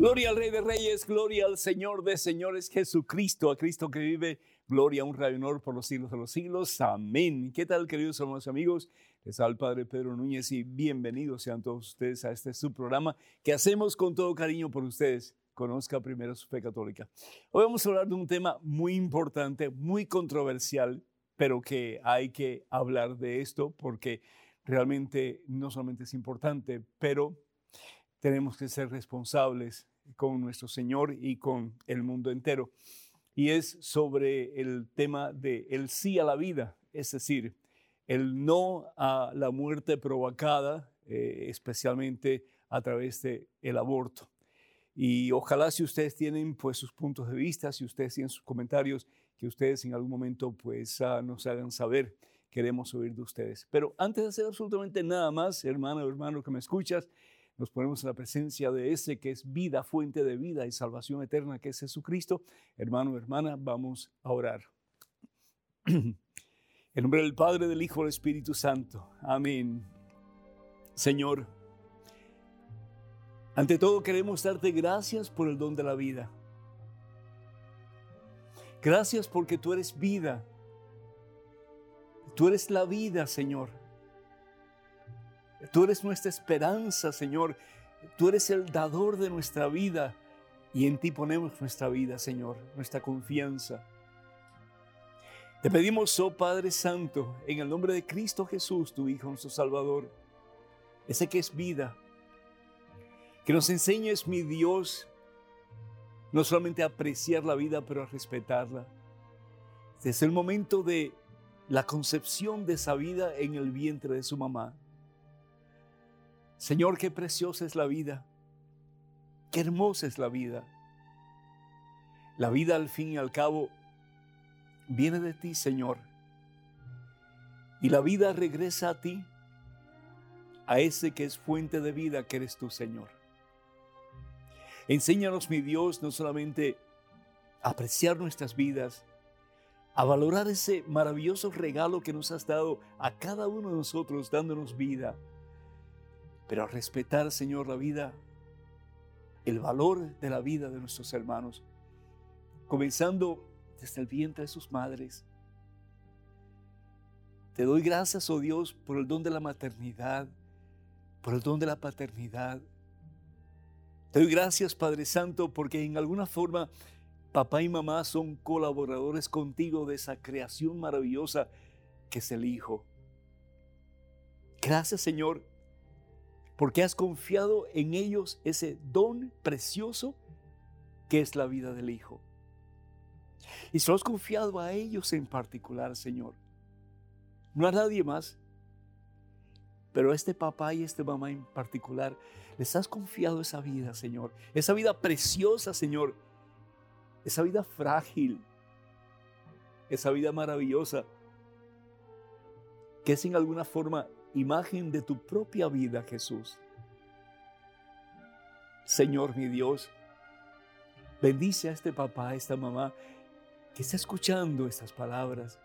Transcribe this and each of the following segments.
Gloria al Rey de Reyes, gloria al Señor de Señores Jesucristo, a Cristo que vive, gloria, honra y honor por los siglos de los siglos. Amén. ¿Qué tal, queridos hermanos amigos? Les habla el Padre Pedro Núñez y bienvenidos sean todos ustedes a este subprograma que hacemos con todo cariño por ustedes. Conozca primero su fe católica. Hoy vamos a hablar de un tema muy importante, muy controversial, pero que hay que hablar de esto porque realmente no solamente es importante, pero tenemos que ser responsables con nuestro Señor y con el mundo entero. Y es sobre el tema de el sí a la vida, es decir, el no a la muerte provocada, eh, especialmente a través del el aborto. Y ojalá si ustedes tienen pues sus puntos de vista, si ustedes tienen sus comentarios, que ustedes en algún momento pues uh, nos hagan saber. Queremos oír de ustedes. Pero antes de hacer absolutamente nada más, hermano, hermano que me escuchas, nos ponemos en la presencia de ese que es vida, fuente de vida y salvación eterna, que es Jesucristo. Hermano, hermana, vamos a orar. En nombre del Padre, del Hijo del Espíritu Santo. Amén. Señor, ante todo queremos darte gracias por el don de la vida. Gracias porque tú eres vida. Tú eres la vida, Señor. Tú eres nuestra esperanza, Señor. Tú eres el dador de nuestra vida y en ti ponemos nuestra vida, Señor, nuestra confianza. Te pedimos, oh Padre Santo, en el nombre de Cristo Jesús, tu Hijo, nuestro Salvador, ese que es vida, que nos enseñes, mi Dios, no solamente a apreciar la vida, pero a respetarla. Desde el momento de la concepción de esa vida en el vientre de su mamá. Señor, qué preciosa es la vida, qué hermosa es la vida. La vida al fin y al cabo viene de ti, Señor. Y la vida regresa a ti, a ese que es fuente de vida, que eres tú, Señor. Enséñanos, mi Dios, no solamente a apreciar nuestras vidas, a valorar ese maravilloso regalo que nos has dado a cada uno de nosotros, dándonos vida, pero a respetar, Señor, la vida, el valor de la vida de nuestros hermanos, comenzando desde el vientre de sus madres. Te doy gracias, oh Dios, por el don de la maternidad, por el don de la paternidad. Te doy gracias, Padre Santo, porque en alguna forma papá y mamá son colaboradores contigo de esa creación maravillosa que es el Hijo. Gracias, Señor, porque has confiado en ellos ese don precioso que es la vida del Hijo. Y se has confiado a ellos en particular, Señor. No a nadie más. Pero a este papá y a este mamá en particular, les has confiado esa vida, Señor. Esa vida preciosa, Señor. Esa vida frágil. Esa vida maravillosa. Que es en alguna forma imagen de tu propia vida, Jesús. Señor mi Dios, bendice a este papá, a esta mamá que está escuchando estas palabras.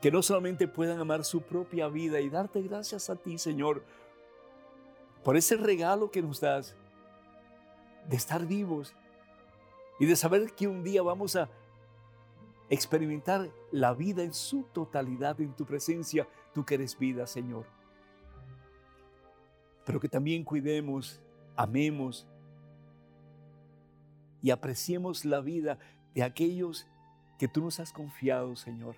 Que no solamente puedan amar su propia vida y darte gracias a ti, Señor, por ese regalo que nos das de estar vivos y de saber que un día vamos a experimentar la vida en su totalidad en tu presencia, tú que eres vida, Señor. Pero que también cuidemos, amemos y apreciemos la vida de aquellos que tú nos has confiado, Señor.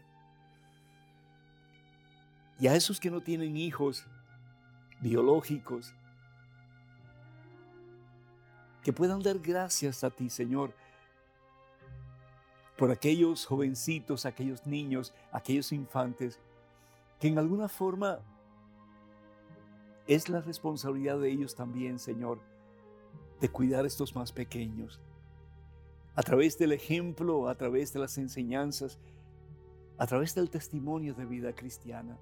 Y a esos que no tienen hijos biológicos, que puedan dar gracias a ti, Señor, por aquellos jovencitos, aquellos niños, aquellos infantes, que en alguna forma es la responsabilidad de ellos también, Señor, de cuidar a estos más pequeños. A través del ejemplo, a través de las enseñanzas, a través del testimonio de vida cristiana.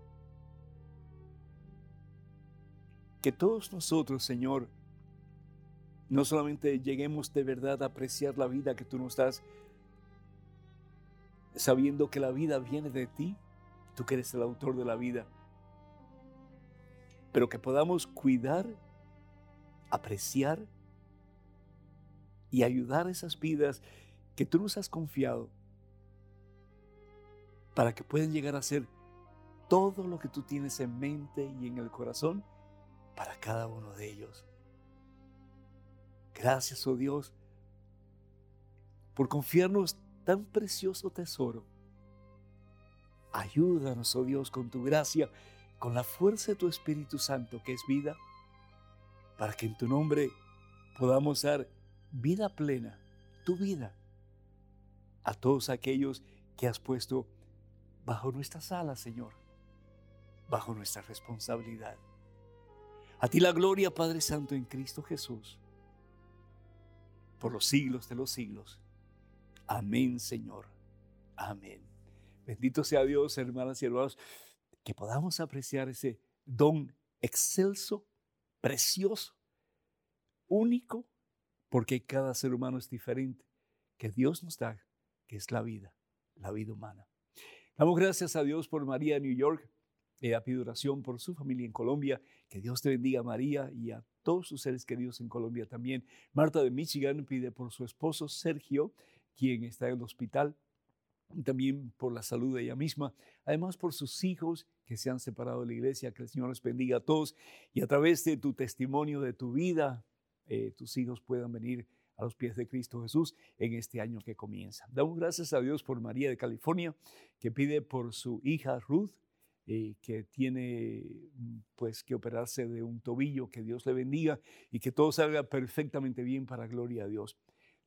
Que todos nosotros, Señor, no solamente lleguemos de verdad a apreciar la vida que tú nos das, sabiendo que la vida viene de ti, tú que eres el autor de la vida, pero que podamos cuidar, apreciar y ayudar a esas vidas que tú nos has confiado para que puedan llegar a ser todo lo que tú tienes en mente y en el corazón para cada uno de ellos. Gracias, oh Dios, por confiarnos tan precioso tesoro. Ayúdanos, oh Dios, con tu gracia, con la fuerza de tu Espíritu Santo, que es vida, para que en tu nombre podamos dar vida plena, tu vida, a todos aquellos que has puesto bajo nuestras alas, Señor, bajo nuestra responsabilidad. A ti la gloria, Padre Santo, en Cristo Jesús, por los siglos de los siglos. Amén, Señor. Amén. Bendito sea Dios, hermanas y hermanos, que podamos apreciar ese don excelso, precioso, único, porque cada ser humano es diferente, que Dios nos da, que es la vida, la vida humana. Damos gracias a Dios por María de New York. Ella pide oración por su familia en Colombia. Que Dios te bendiga, María, y a todos sus seres queridos en Colombia también. Marta de Michigan pide por su esposo Sergio, quien está en el hospital. También por la salud de ella misma. Además, por sus hijos que se han separado de la iglesia. Que el Señor les bendiga a todos. Y a través de tu testimonio, de tu vida, eh, tus hijos puedan venir a los pies de Cristo Jesús en este año que comienza. Damos gracias a Dios por María de California, que pide por su hija Ruth, eh, que tiene mm, pues que operarse de un tobillo, que Dios le bendiga y que todo salga perfectamente bien para gloria a Dios.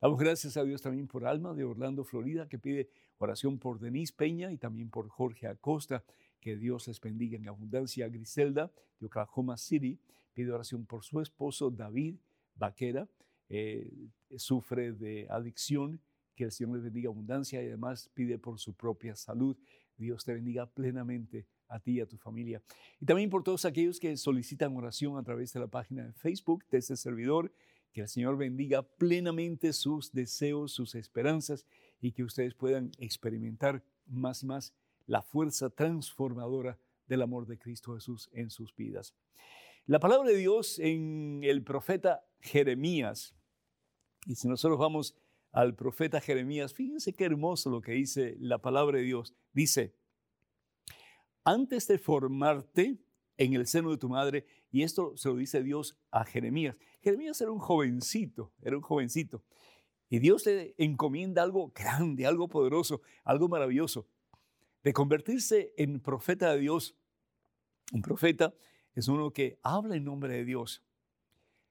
Damos gracias a Dios también por Alma de Orlando, Florida, que pide oración por Denise Peña y también por Jorge Acosta, que Dios les bendiga en abundancia. Griselda de Oklahoma City pide oración por su esposo David Vaquera, eh, sufre de adicción, que el Señor le bendiga abundancia y además pide por su propia salud. Dios te bendiga plenamente a ti y a tu familia. Y también por todos aquellos que solicitan oración a través de la página de Facebook de este servidor, que el Señor bendiga plenamente sus deseos, sus esperanzas y que ustedes puedan experimentar más y más la fuerza transformadora del amor de Cristo Jesús en sus vidas. La palabra de Dios en el profeta Jeremías, y si nosotros vamos al profeta Jeremías, fíjense qué hermoso lo que dice la palabra de Dios. Dice, antes de formarte en el seno de tu madre, y esto se lo dice Dios a Jeremías. Jeremías era un jovencito, era un jovencito. Y Dios le encomienda algo grande, algo poderoso, algo maravilloso, de convertirse en profeta de Dios. Un profeta es uno que habla en nombre de Dios.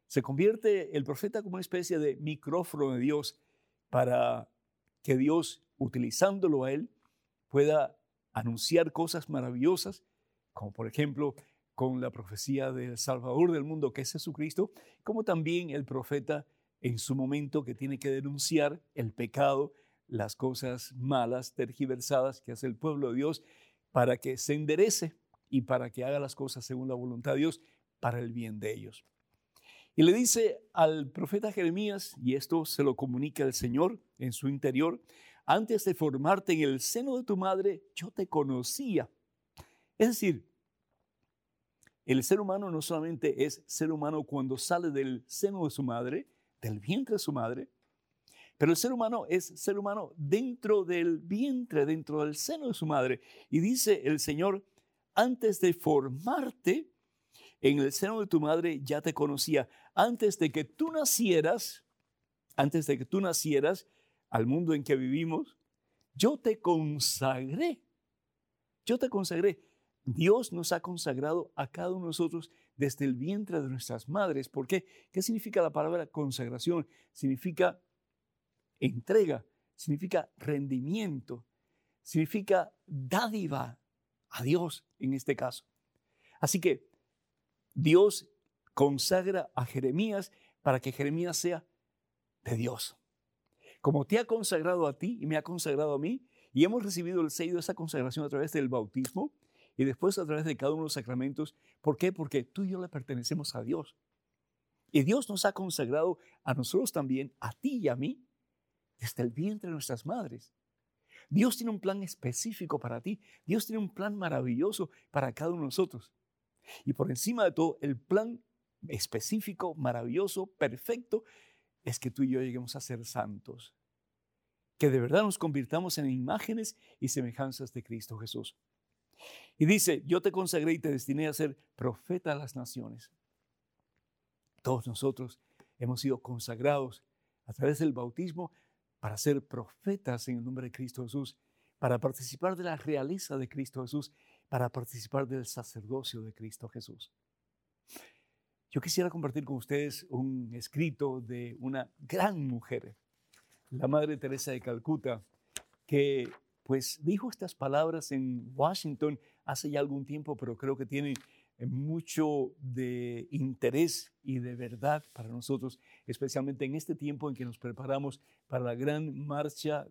Se convierte el profeta como una especie de micrófono de Dios para que Dios, utilizándolo a él, pueda anunciar cosas maravillosas, como por ejemplo con la profecía del Salvador del mundo, que es Jesucristo, como también el profeta en su momento que tiene que denunciar el pecado, las cosas malas, tergiversadas que hace el pueblo de Dios, para que se enderece y para que haga las cosas según la voluntad de Dios para el bien de ellos. Y le dice al profeta Jeremías, y esto se lo comunica el Señor en su interior, antes de formarte en el seno de tu madre, yo te conocía. Es decir, el ser humano no solamente es ser humano cuando sale del seno de su madre, del vientre de su madre, pero el ser humano es ser humano dentro del vientre, dentro del seno de su madre. Y dice el Señor, antes de formarte en el seno de tu madre ya te conocía. Antes de que tú nacieras, antes de que tú nacieras al mundo en que vivimos, yo te consagré. Yo te consagré. Dios nos ha consagrado a cada uno de nosotros desde el vientre de nuestras madres. ¿Por qué? ¿Qué significa la palabra consagración? Significa entrega, significa rendimiento, significa dádiva, a Dios en este caso. Así que Dios consagra a Jeremías para que Jeremías sea de Dios. Como te ha consagrado a ti y me ha consagrado a mí, y hemos recibido el sello de esa consagración a través del bautismo y después a través de cada uno de los sacramentos. ¿Por qué? Porque tú y yo le pertenecemos a Dios. Y Dios nos ha consagrado a nosotros también, a ti y a mí, desde el vientre de nuestras madres. Dios tiene un plan específico para ti. Dios tiene un plan maravilloso para cada uno de nosotros. Y por encima de todo, el plan específico, maravilloso, perfecto, es que tú y yo lleguemos a ser santos, que de verdad nos convirtamos en imágenes y semejanzas de Cristo Jesús. Y dice, yo te consagré y te destiné a ser profeta a las naciones. Todos nosotros hemos sido consagrados a través del bautismo para ser profetas en el nombre de Cristo Jesús, para participar de la realeza de Cristo Jesús, para participar del sacerdocio de Cristo Jesús. Yo quisiera compartir con ustedes un escrito de una gran mujer, la Madre Teresa de Calcuta, que pues dijo estas palabras en Washington hace ya algún tiempo, pero creo que tiene mucho de interés y de verdad para nosotros, especialmente en este tiempo en que nos preparamos para la gran marcha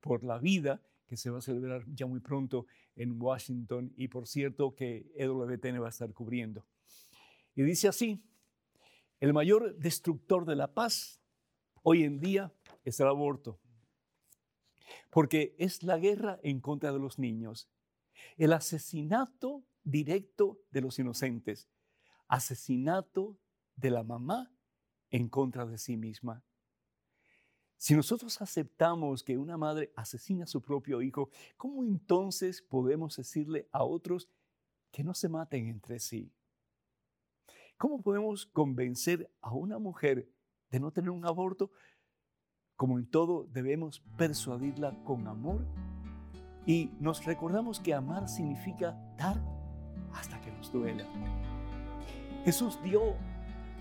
por la vida que se va a celebrar ya muy pronto en Washington y por cierto que EWTN va a estar cubriendo. Y dice así, el mayor destructor de la paz hoy en día es el aborto, porque es la guerra en contra de los niños, el asesinato directo de los inocentes, asesinato de la mamá en contra de sí misma. Si nosotros aceptamos que una madre asesina a su propio hijo, ¿cómo entonces podemos decirle a otros que no se maten entre sí? ¿Cómo podemos convencer a una mujer de no tener un aborto? Como en todo, debemos persuadirla con amor y nos recordamos que amar significa dar hasta que nos duela. Jesús dio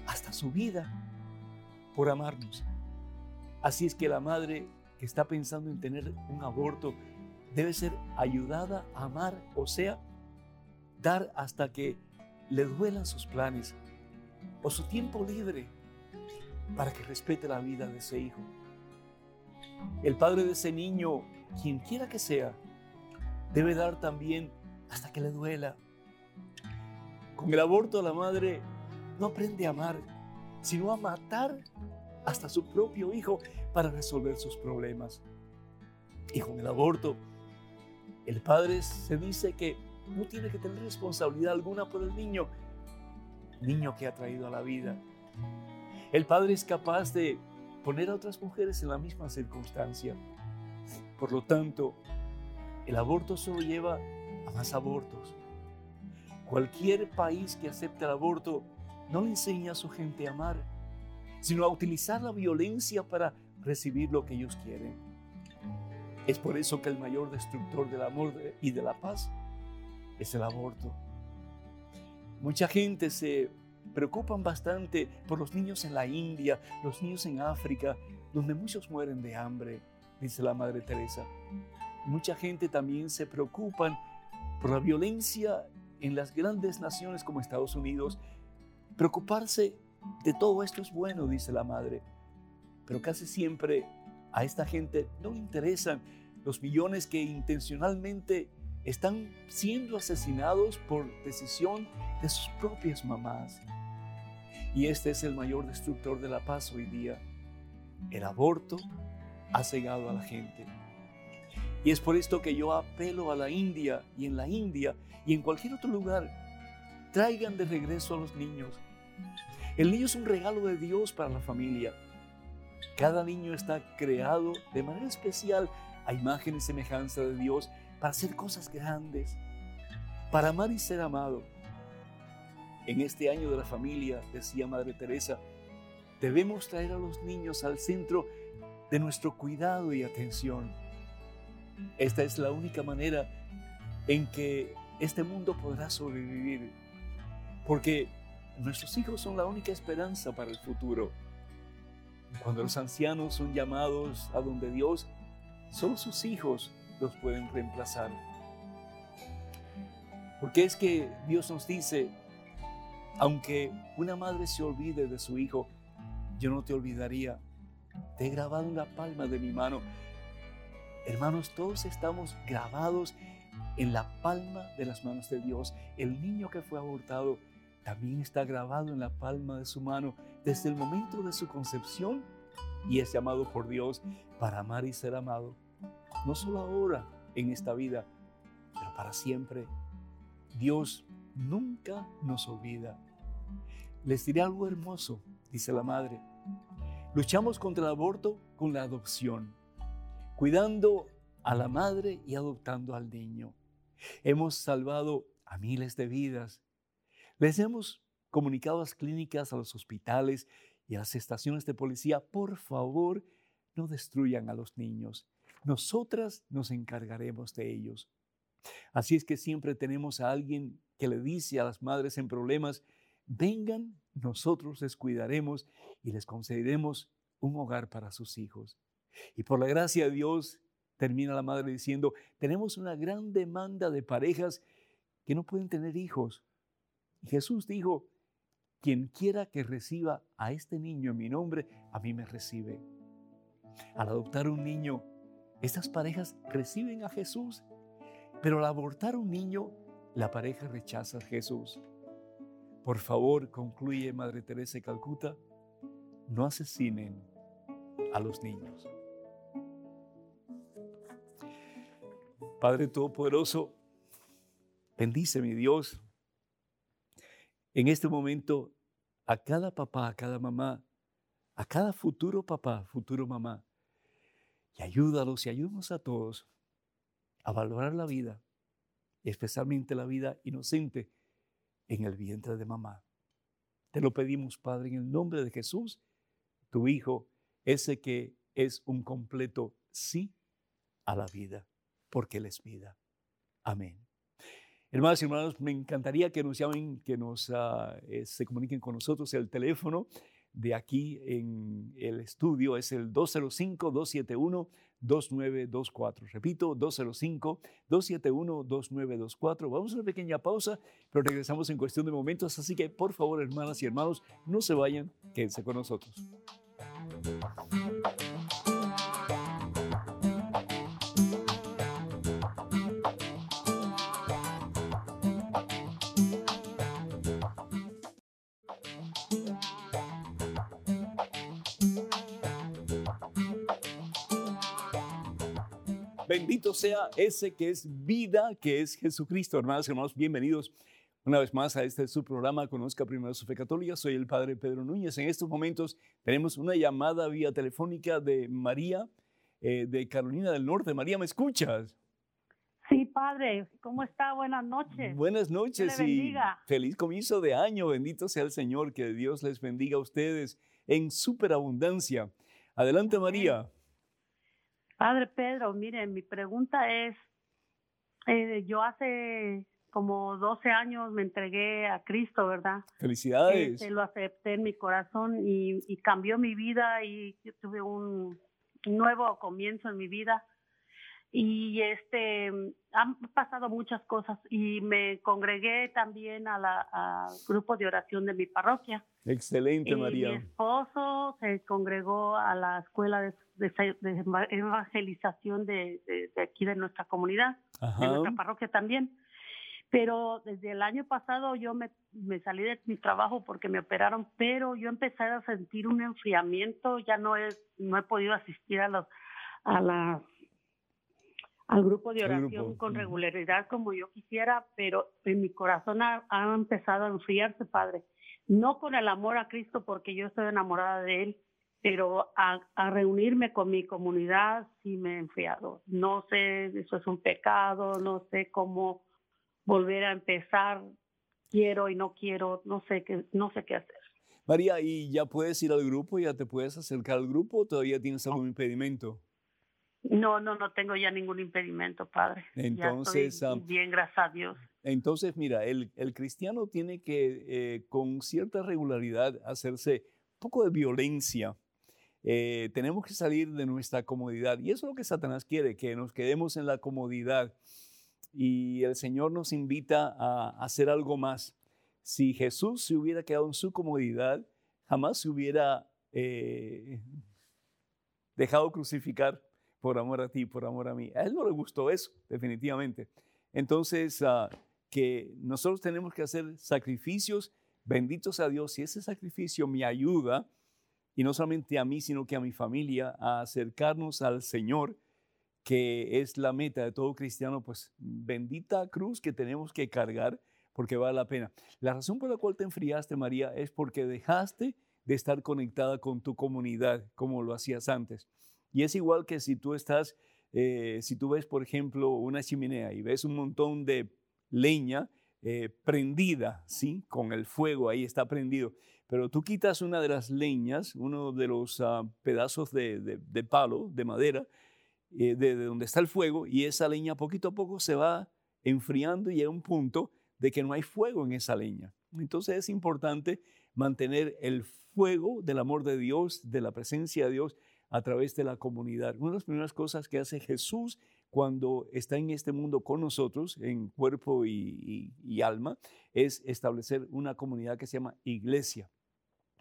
hasta su vida por amarnos. Así es que la madre que está pensando en tener un aborto debe ser ayudada a amar, o sea, dar hasta que le duelan sus planes o su tiempo libre para que respete la vida de ese hijo. El padre de ese niño, quien quiera que sea, debe dar también hasta que le duela. Con el aborto la madre no aprende a amar, sino a matar hasta su propio hijo para resolver sus problemas. Y con el aborto, el padre se dice que no tiene que tener responsabilidad alguna por el niño, niño que ha traído a la vida. El padre es capaz de poner a otras mujeres en la misma circunstancia. Por lo tanto, el aborto solo lleva a más abortos. Cualquier país que acepte el aborto no le enseña a su gente a amar, sino a utilizar la violencia para recibir lo que ellos quieren. Es por eso que el mayor destructor del amor y de la paz es el aborto. Mucha gente se preocupan bastante por los niños en la India, los niños en África, donde muchos mueren de hambre, dice la Madre Teresa. Mucha gente también se preocupan por la violencia en las grandes naciones como Estados Unidos. Preocuparse de todo esto es bueno, dice la madre, pero casi siempre a esta gente no le interesan los millones que intencionalmente están siendo asesinados por decisión de sus propias mamás. Y este es el mayor destructor de la paz hoy día. El aborto ha cegado a la gente. Y es por esto que yo apelo a la India y en la India y en cualquier otro lugar, traigan de regreso a los niños. El niño es un regalo de Dios para la familia. Cada niño está creado de manera especial a imagen y semejanza de Dios para hacer cosas grandes, para amar y ser amado. En este año de la familia, decía Madre Teresa, debemos traer a los niños al centro de nuestro cuidado y atención. Esta es la única manera en que este mundo podrá sobrevivir, porque Nuestros hijos son la única esperanza para el futuro. Cuando los ancianos son llamados a donde Dios, solo sus hijos los pueden reemplazar. Porque es que Dios nos dice, aunque una madre se olvide de su hijo, yo no te olvidaría. Te he grabado en la palma de mi mano. Hermanos, todos estamos grabados en la palma de las manos de Dios. El niño que fue abortado también está grabado en la palma de su mano desde el momento de su concepción y es llamado por Dios para amar y ser amado, no solo ahora en esta vida, pero para siempre. Dios nunca nos olvida. Les diré algo hermoso, dice la madre. Luchamos contra el aborto con la adopción, cuidando a la madre y adoptando al niño. Hemos salvado a miles de vidas. Les hemos comunicado a las clínicas, a los hospitales y a las estaciones de policía, por favor, no destruyan a los niños. Nosotras nos encargaremos de ellos. Así es que siempre tenemos a alguien que le dice a las madres en problemas, vengan, nosotros les cuidaremos y les concederemos un hogar para sus hijos. Y por la gracia de Dios, termina la madre diciendo, tenemos una gran demanda de parejas que no pueden tener hijos. Jesús dijo, quien quiera que reciba a este niño en mi nombre, a mí me recibe. Al adoptar un niño, estas parejas reciben a Jesús, pero al abortar un niño, la pareja rechaza a Jesús. Por favor, concluye Madre Teresa de Calcuta, no asesinen a los niños. Padre Todopoderoso, bendice mi Dios en este momento a cada papá, a cada mamá, a cada futuro papá, futuro mamá, y ayúdalos y ayúdanos a todos a valorar la vida, especialmente la vida inocente en el vientre de mamá. Te lo pedimos, Padre, en el nombre de Jesús, tu Hijo, ese que es un completo sí a la vida, porque Él es vida. Amén. Hermanas y hermanos, me encantaría que nos llamen, que nos ah, eh, se comuniquen con nosotros. El teléfono de aquí en el estudio es el 205-271-2924. Repito, 205-271-2924. Vamos a una pequeña pausa, pero regresamos en cuestión de momentos. Así que, por favor, hermanas y hermanos, no se vayan, quédense con nosotros. Bendito sea ese que es vida, que es Jesucristo. Hermanas y hermanos, bienvenidos una vez más a este su programa Conozca Primero su Fe Católica. Soy el Padre Pedro Núñez. En estos momentos tenemos una llamada vía telefónica de María eh, de Carolina del Norte. María, ¿me escuchas? Sí, Padre. ¿Cómo está? Buenas noches. Buenas noches y feliz comienzo de año. Bendito sea el Señor. Que Dios les bendiga a ustedes en superabundancia. Adelante, María. Padre Pedro, mire, mi pregunta es, eh, yo hace como 12 años me entregué a Cristo, ¿verdad? Felicidades. Este, lo acepté en mi corazón y, cambió mi vida y yo tuve un nuevo comienzo en mi vida y este han pasado muchas cosas y me congregué también a la, al grupo de oración de mi parroquia. Excelente, María. Mi esposo se congregó a la escuela de, evangelización de, aquí de nuestra comunidad, de nuestra parroquia también. Pero desde el año pasado yo me, me, salí de mi trabajo porque me operaron, pero yo empecé a sentir un enfriamiento, ya no he, no he podido asistir a los a las al grupo de oración con regularidad como yo quisiera, pero en mi corazón ha, empezado a enfriarse, Padre. No con el amor a Cristo, porque yo estoy enamorada de Él, pero a, reunirme con mi comunidad sí me he enfriado. No sé, eso es un pecado, no sé cómo volver a empezar. Quiero y no quiero, no sé qué, no sé qué hacer. María, ¿y ya puedes ir al grupo? ¿Ya te puedes acercar al grupo o todavía tienes algún impedimento? No, no, no tengo ya ningún impedimento, Padre. Entonces, ya estoy bien, gracias a Dios. Entonces, mira, el, el cristiano tiene que eh, con cierta regularidad hacerse un poco de violencia. Eh, tenemos que salir de nuestra comodidad. Y eso es lo que Satanás quiere, que nos quedemos en la comodidad. Y el Señor nos invita a hacer algo más. Si Jesús se hubiera quedado en su comodidad, jamás se hubiera eh, dejado crucificar por amor a ti, por amor a mí. A él no le gustó eso, definitivamente. Entonces, ah, que nosotros tenemos que hacer sacrificios, benditos a Dios, y ese sacrificio me ayuda, y no solamente a mí, sino que a mi familia, a acercarnos al Señor, que es la meta de todo cristiano, pues bendita cruz que tenemos que cargar porque vale la pena. La razón por la cual te enfriaste, María, es porque dejaste de estar conectada con tu comunidad como lo hacías antes. Y es igual que si tú estás, eh, si tú ves, por ejemplo, una chimenea y ves un montón de leña eh, prendida, ¿sí? Con el fuego ahí está prendido. Pero tú quitas una de las leñas, uno de los ah, pedazos de, palo, de madera, eh, de, de, donde está el fuego, y esa leña poquito a poco se va enfriando y llega un punto de que no hay fuego en esa leña. Entonces es importante mantener el fuego del amor de Dios, de la presencia de Dios a través de la comunidad. Una de las primeras cosas que hace Jesús cuando está en este mundo con nosotros, en cuerpo y, alma, es establecer una comunidad que se llama iglesia.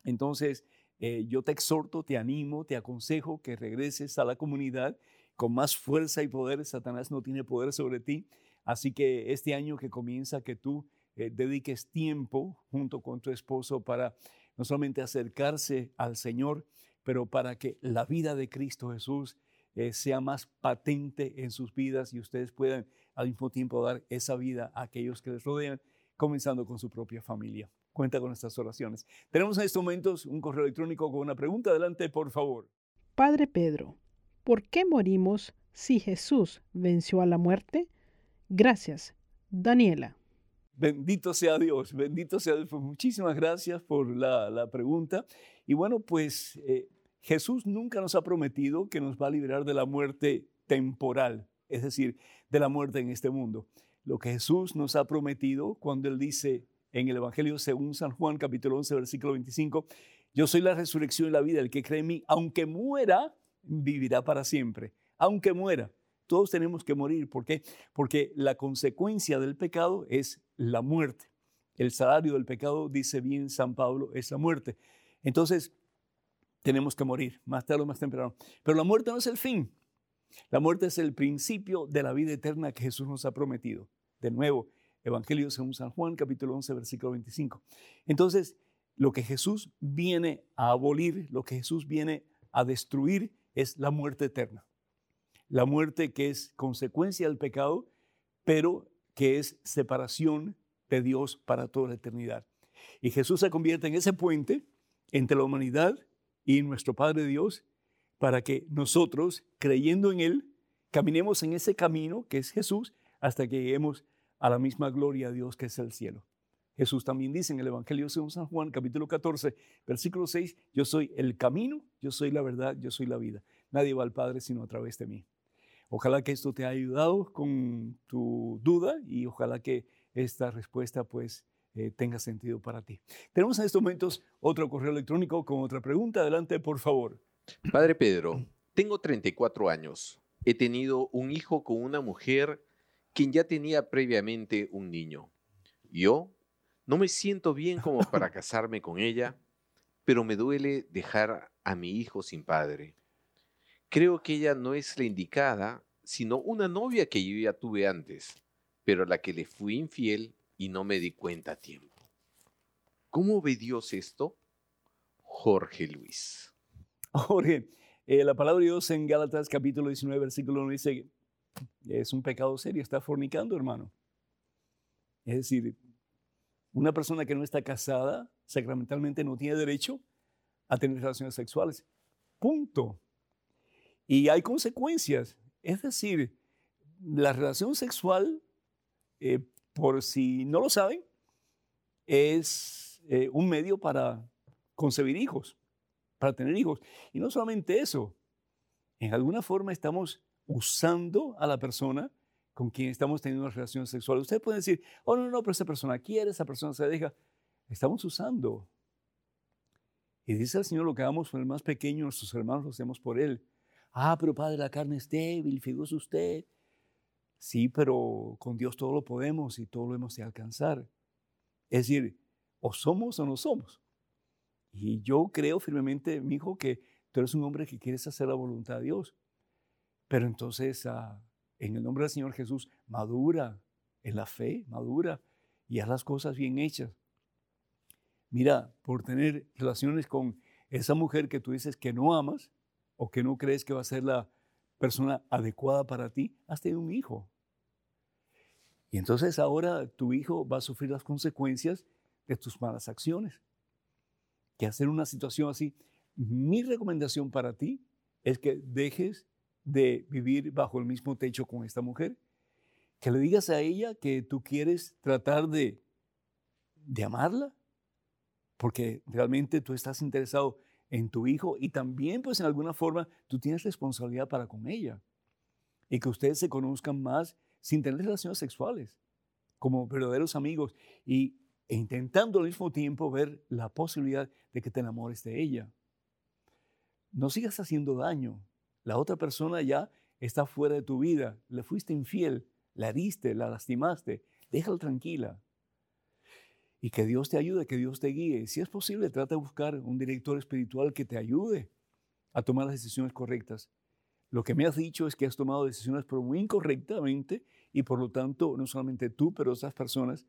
Entonces, eh, yo te exhorto, te animo, te aconsejo que regreses a la comunidad con más fuerza y poder. Satanás no tiene poder sobre ti. Así que este año que comienza, que tú eh, dediques tiempo junto con tu esposo para no solamente acercarse al Señor, pero para que la vida de Cristo Jesús eh, sea más patente en sus vidas y ustedes puedan al mismo tiempo dar esa vida a aquellos que les rodean, comenzando con su propia familia. Cuenta con estas oraciones. Tenemos en estos momentos un correo electrónico con una pregunta. Adelante, por favor. Padre Pedro, ¿por qué morimos si Jesús venció a la muerte? Gracias, Daniela. Bendito sea Dios, bendito sea Dios. Pues muchísimas gracias por la, pregunta. Y bueno, pues eh, Jesús nunca nos ha prometido que nos va a liberar de la muerte temporal, es decir, de la muerte en este mundo. Lo que Jesús nos ha prometido cuando Él dice en el Evangelio según San Juan capítulo 11 versículo 25, yo soy la resurrección y la vida, el que cree en mí, aunque muera, vivirá para siempre, aunque muera. Todos tenemos que morir. ¿Por qué? Porque la consecuencia del pecado es la muerte. El salario del pecado, dice bien San Pablo, es la muerte. Entonces, tenemos que morir, más tarde o más temprano. Pero la muerte no es el fin. La muerte es el principio de la vida eterna que Jesús nos ha prometido. De nuevo, Evangelio según San Juan, capítulo 11, versículo 25. Entonces, lo que Jesús viene a abolir, lo que Jesús viene a destruir es la muerte eterna. La muerte que es consecuencia del pecado, pero que es separación de Dios para toda la eternidad. Y Jesús se convierte en ese puente entre la humanidad y nuestro Padre Dios para que nosotros, creyendo en Él, caminemos en ese camino que es Jesús hasta que lleguemos a la misma gloria de Dios que es el cielo. Jesús también dice en el Evangelio de San Juan, capítulo 14, versículo 6, yo soy el camino, yo soy la verdad, yo soy la vida. Nadie va al Padre sino a través de mí. Ojalá que esto te haya ayudado con tu duda y ojalá que esta respuesta pues eh, tenga sentido para ti. Tenemos en estos momentos otro correo electrónico con otra pregunta. Adelante, por favor. Padre Pedro, tengo 34 años. He tenido un hijo con una mujer quien ya tenía previamente un niño. Yo no me siento bien como para casarme con ella, pero me duele dejar a mi hijo sin padre. Creo que ella no es la indicada, sino una novia que yo ya tuve antes, pero a la que le fui infiel y no me di cuenta a tiempo. ¿Cómo ve Dios esto? Jorge Luis. Jorge, eh, la palabra de Dios en Gálatas capítulo 19, versículo 1 dice, es un pecado serio, está fornicando, hermano. Es decir, una persona que no está casada sacramentalmente no tiene derecho a tener relaciones sexuales. Punto. Y hay consecuencias. Es decir, la relación sexual eh, por si no lo saben, es eh, un medio para concebir hijos, para tener hijos. Y no solamente eso, en alguna forma estamos usando a la persona con quien estamos teniendo una relación sexual. Ustedes pueden decir, oh, no, no, pero esa persona quiere, esa persona se deja. Estamos usando. Y dice el Señor, lo que hagamos con el más pequeño, nuestros hermanos lo hacemos por Él. Ah, pero Padre, la carne es débil, figúrese usted. Sí, pero con Dios todo lo podemos y todo lo hemos de alcanzar. Es decir, o somos o no somos. Y yo creo firmemente, mi hijo, que tú eres un hombre que quieres hacer la voluntad de Dios. Pero entonces, ah, en el nombre del Señor Jesús, madura en la fe, madura y haz las cosas bien hechas. Mira, por tener relaciones con esa mujer que tú dices que no amas o que no crees que va a ser la persona adecuada para ti, has tenido un hijo. Y entonces ahora tu hijo va a sufrir las consecuencias de tus malas acciones. que hacer una situación así. Mi recomendación para ti es que dejes de vivir bajo el mismo techo con esta mujer, que le digas a ella que tú quieres tratar de, de amarla, porque realmente tú estás interesado en tu hijo y también pues en alguna forma tú tienes responsabilidad para con ella y que ustedes se conozcan más sin tener relaciones sexuales, como verdaderos amigos y e intentando al mismo tiempo ver la posibilidad de que te enamores de ella. No sigas haciendo daño. La otra persona ya está fuera de tu vida, le fuiste infiel, la heriste, la lastimaste, déjala tranquila. Y que Dios te ayude, que Dios te guíe. Si es posible, trata de buscar un director espiritual que te ayude a tomar las decisiones correctas. Lo que me has dicho es que has tomado decisiones pero muy incorrectamente y por lo tanto no solamente tú, pero otras personas,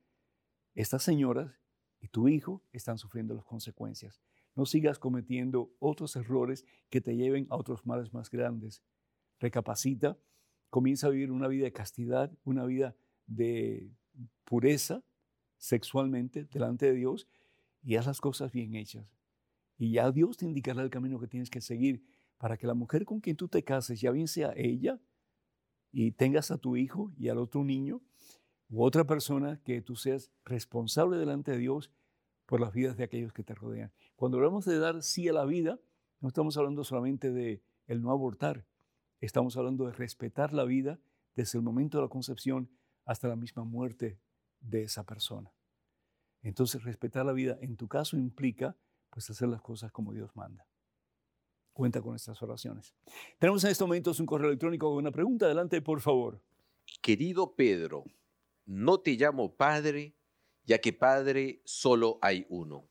estas señoras y tu hijo están sufriendo las consecuencias. No sigas cometiendo otros errores que te lleven a otros males más grandes. Recapacita, comienza a vivir una vida de castidad, una vida de pureza sexualmente delante de Dios y haz las cosas bien hechas. Y ya Dios te indicará el camino que tienes que seguir para que la mujer con quien tú te cases, ya bien sea ella, y tengas a tu hijo y al otro niño, u otra persona que tú seas responsable delante de Dios por las vidas de aquellos que te rodean. Cuando hablamos de dar sí a la vida, no estamos hablando solamente de el no abortar, estamos hablando de respetar la vida desde el momento de la concepción hasta la misma muerte de esa persona. Entonces, respetar la vida en tu caso implica pues hacer las cosas como Dios manda cuenta con estas oraciones. Tenemos en estos momentos un correo electrónico con una pregunta. Adelante, por favor. Querido Pedro, no te llamo Padre, ya que Padre solo hay uno.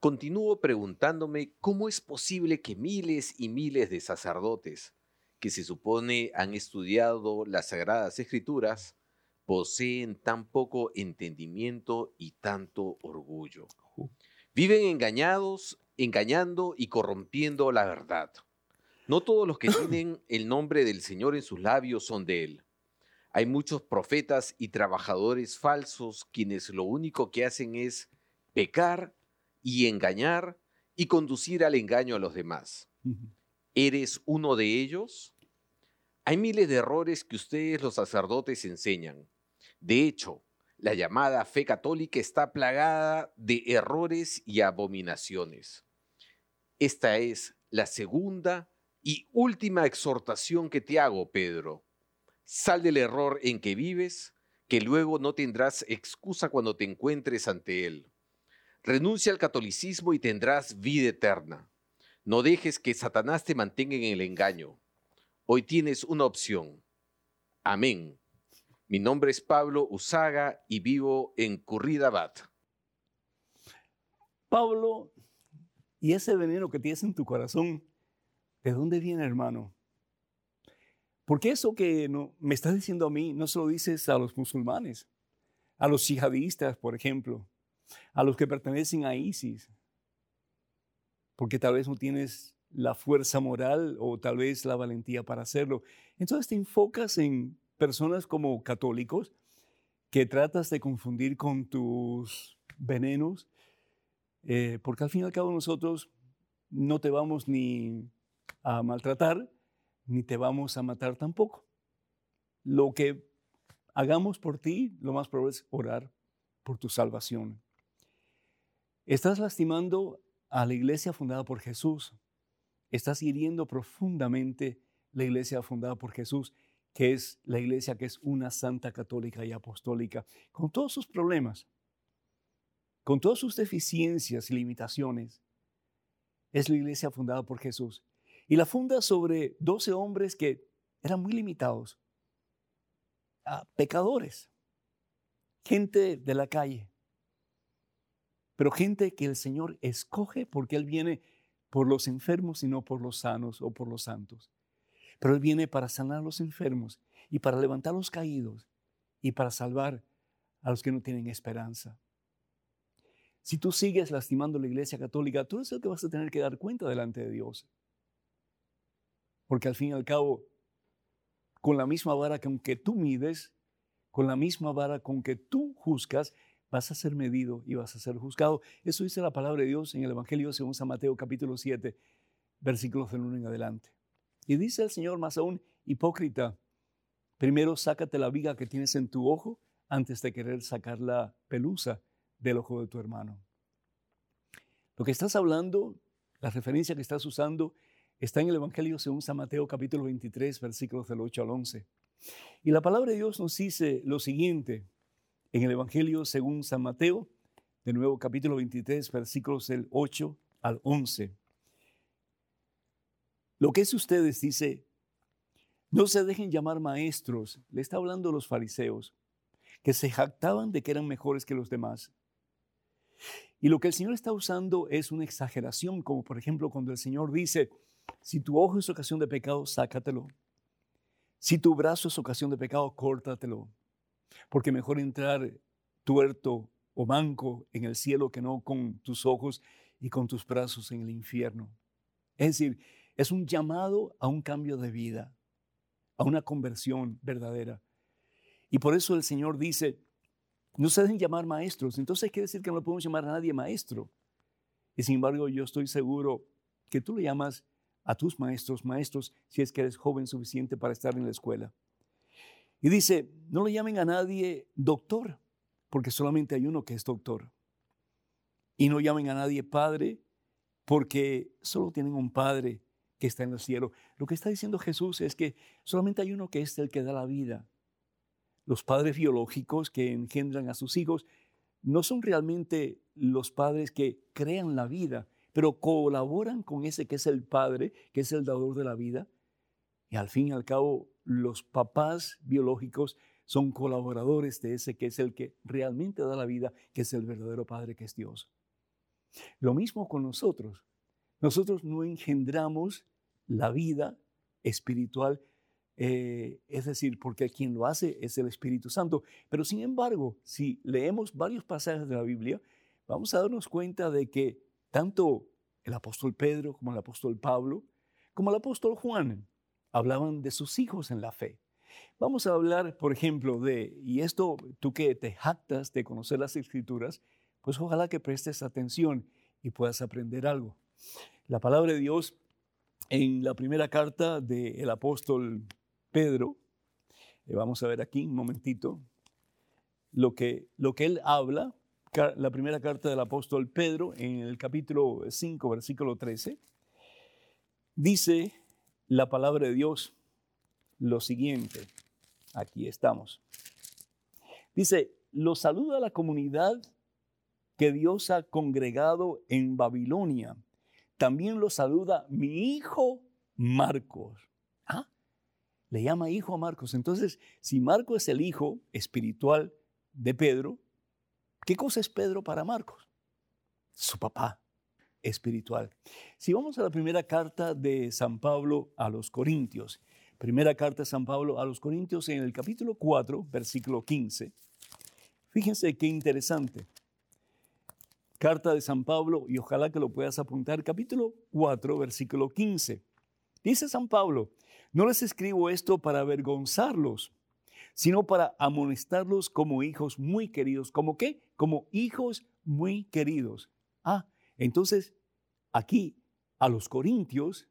Continúo preguntándome cómo es posible que miles y miles de sacerdotes, que se supone han estudiado las sagradas escrituras, poseen tan poco entendimiento y tanto orgullo. Viven engañados engañando y corrompiendo la verdad. No todos los que tienen el nombre del Señor en sus labios son de Él. Hay muchos profetas y trabajadores falsos quienes lo único que hacen es pecar y engañar y conducir al engaño a los demás. ¿Eres uno de ellos? Hay miles de errores que ustedes los sacerdotes enseñan. De hecho, la llamada fe católica está plagada de errores y abominaciones. Esta es la segunda y última exhortación que te hago, Pedro. Sal del error en que vives, que luego no tendrás excusa cuando te encuentres ante él. Renuncia al catolicismo y tendrás vida eterna. No dejes que Satanás te mantenga en el engaño. Hoy tienes una opción. Amén. Mi nombre es Pablo Usaga y vivo en Curridabat. Pablo y ese veneno que tienes en tu corazón, ¿de dónde viene, hermano? Porque eso que me estás diciendo a mí no se lo dices a los musulmanes, a los yihadistas, por ejemplo, a los que pertenecen a ISIS, porque tal vez no tienes la fuerza moral o tal vez la valentía para hacerlo. Entonces te enfocas en personas como católicos que tratas de confundir con tus venenos eh, porque al fin y al cabo nosotros no te vamos ni a maltratar, ni te vamos a matar tampoco. Lo que hagamos por ti, lo más probable es orar por tu salvación. Estás lastimando a la iglesia fundada por Jesús. Estás hiriendo profundamente la iglesia fundada por Jesús, que es la iglesia que es una santa católica y apostólica, con todos sus problemas, con todas sus deficiencias y limitaciones, es la iglesia fundada por Jesús. Y la funda sobre 12 hombres que eran muy limitados, pecadores, gente de la calle, pero gente que el Señor escoge porque Él viene por los enfermos y no por los sanos o por los santos. Pero Él viene para sanar a los enfermos y para levantar a los caídos y para salvar a los que no tienen esperanza. Si tú sigues lastimando la iglesia católica, tú eres el que vas a tener que dar cuenta delante de Dios. Porque al fin y al cabo, con la misma vara con que tú mides, con la misma vara con que tú juzgas, vas a ser medido y vas a ser juzgado. Eso dice la palabra de Dios en el Evangelio según San Mateo capítulo 7, versículos del 1 en adelante. Y dice el Señor más aún, hipócrita, primero sácate la viga que tienes en tu ojo antes de querer sacar la pelusa del ojo de tu hermano. Lo que estás hablando, la referencia que estás usando, está en el Evangelio según San Mateo capítulo 23, versículos del 8 al 11. Y la palabra de Dios nos dice lo siguiente en el Evangelio según San Mateo, de nuevo capítulo 23, versículos del 8 al 11. Lo que es ustedes, dice, no se dejen llamar maestros, le está hablando a los fariseos, que se jactaban de que eran mejores que los demás. Y lo que el Señor está usando es una exageración, como por ejemplo cuando el Señor dice, si tu ojo es ocasión de pecado, sácatelo. Si tu brazo es ocasión de pecado, córtatelo. Porque mejor entrar tuerto o manco en el cielo que no con tus ojos y con tus brazos en el infierno. Es decir, es un llamado a un cambio de vida, a una conversión verdadera. Y por eso el Señor dice, no se deben llamar maestros. Entonces quiere decir que no podemos llamar a nadie maestro. Y sin embargo, yo estoy seguro que tú le llamas a tus maestros maestros si es que eres joven suficiente para estar en la escuela. Y dice, no le llamen a nadie doctor, porque solamente hay uno que es doctor. Y no llamen a nadie padre, porque solo tienen un padre que está en el cielo. Lo que está diciendo Jesús es que solamente hay uno que es el que da la vida. Los padres biológicos que engendran a sus hijos no son realmente los padres que crean la vida, pero colaboran con ese que es el padre, que es el dador de la vida. Y al fin y al cabo, los papás biológicos son colaboradores de ese que es el que realmente da la vida, que es el verdadero Padre que es Dios. Lo mismo con nosotros. Nosotros no engendramos la vida espiritual, eh, es decir, porque quien lo hace es el Espíritu Santo. Pero sin embargo, si leemos varios pasajes de la Biblia, vamos a darnos cuenta de que tanto el apóstol Pedro como el apóstol Pablo, como el apóstol Juan, hablaban de sus hijos en la fe. Vamos a hablar, por ejemplo, de, y esto tú que te jactas de conocer las escrituras, pues ojalá que prestes atención y puedas aprender algo. La palabra de Dios en la primera carta del apóstol Pedro, eh, vamos a ver aquí un momentito, lo que, lo que él habla, la primera carta del apóstol Pedro en el capítulo 5, versículo 13, dice la palabra de Dios lo siguiente. Aquí estamos. Dice, lo saluda la comunidad que Dios ha congregado en Babilonia también lo saluda mi hijo Marcos. Le llama hijo a Marcos. Entonces, si Marcos es el hijo espiritual de Pedro, ¿qué cosa es Pedro para Marcos? Su papá espiritual. Si vamos a la primera carta de San Pablo a los Corintios, primera carta de San Pablo a los Corintios en el capítulo 4, versículo 15, fíjense qué interesante. Carta de San Pablo, y ojalá que lo puedas apuntar, capítulo 4, versículo 15. Dice San Pablo, no les escribo esto para avergonzarlos, sino para amonestarlos como hijos muy queridos. ¿Como qué? Como hijos muy queridos. Ah, entonces aquí a los corintios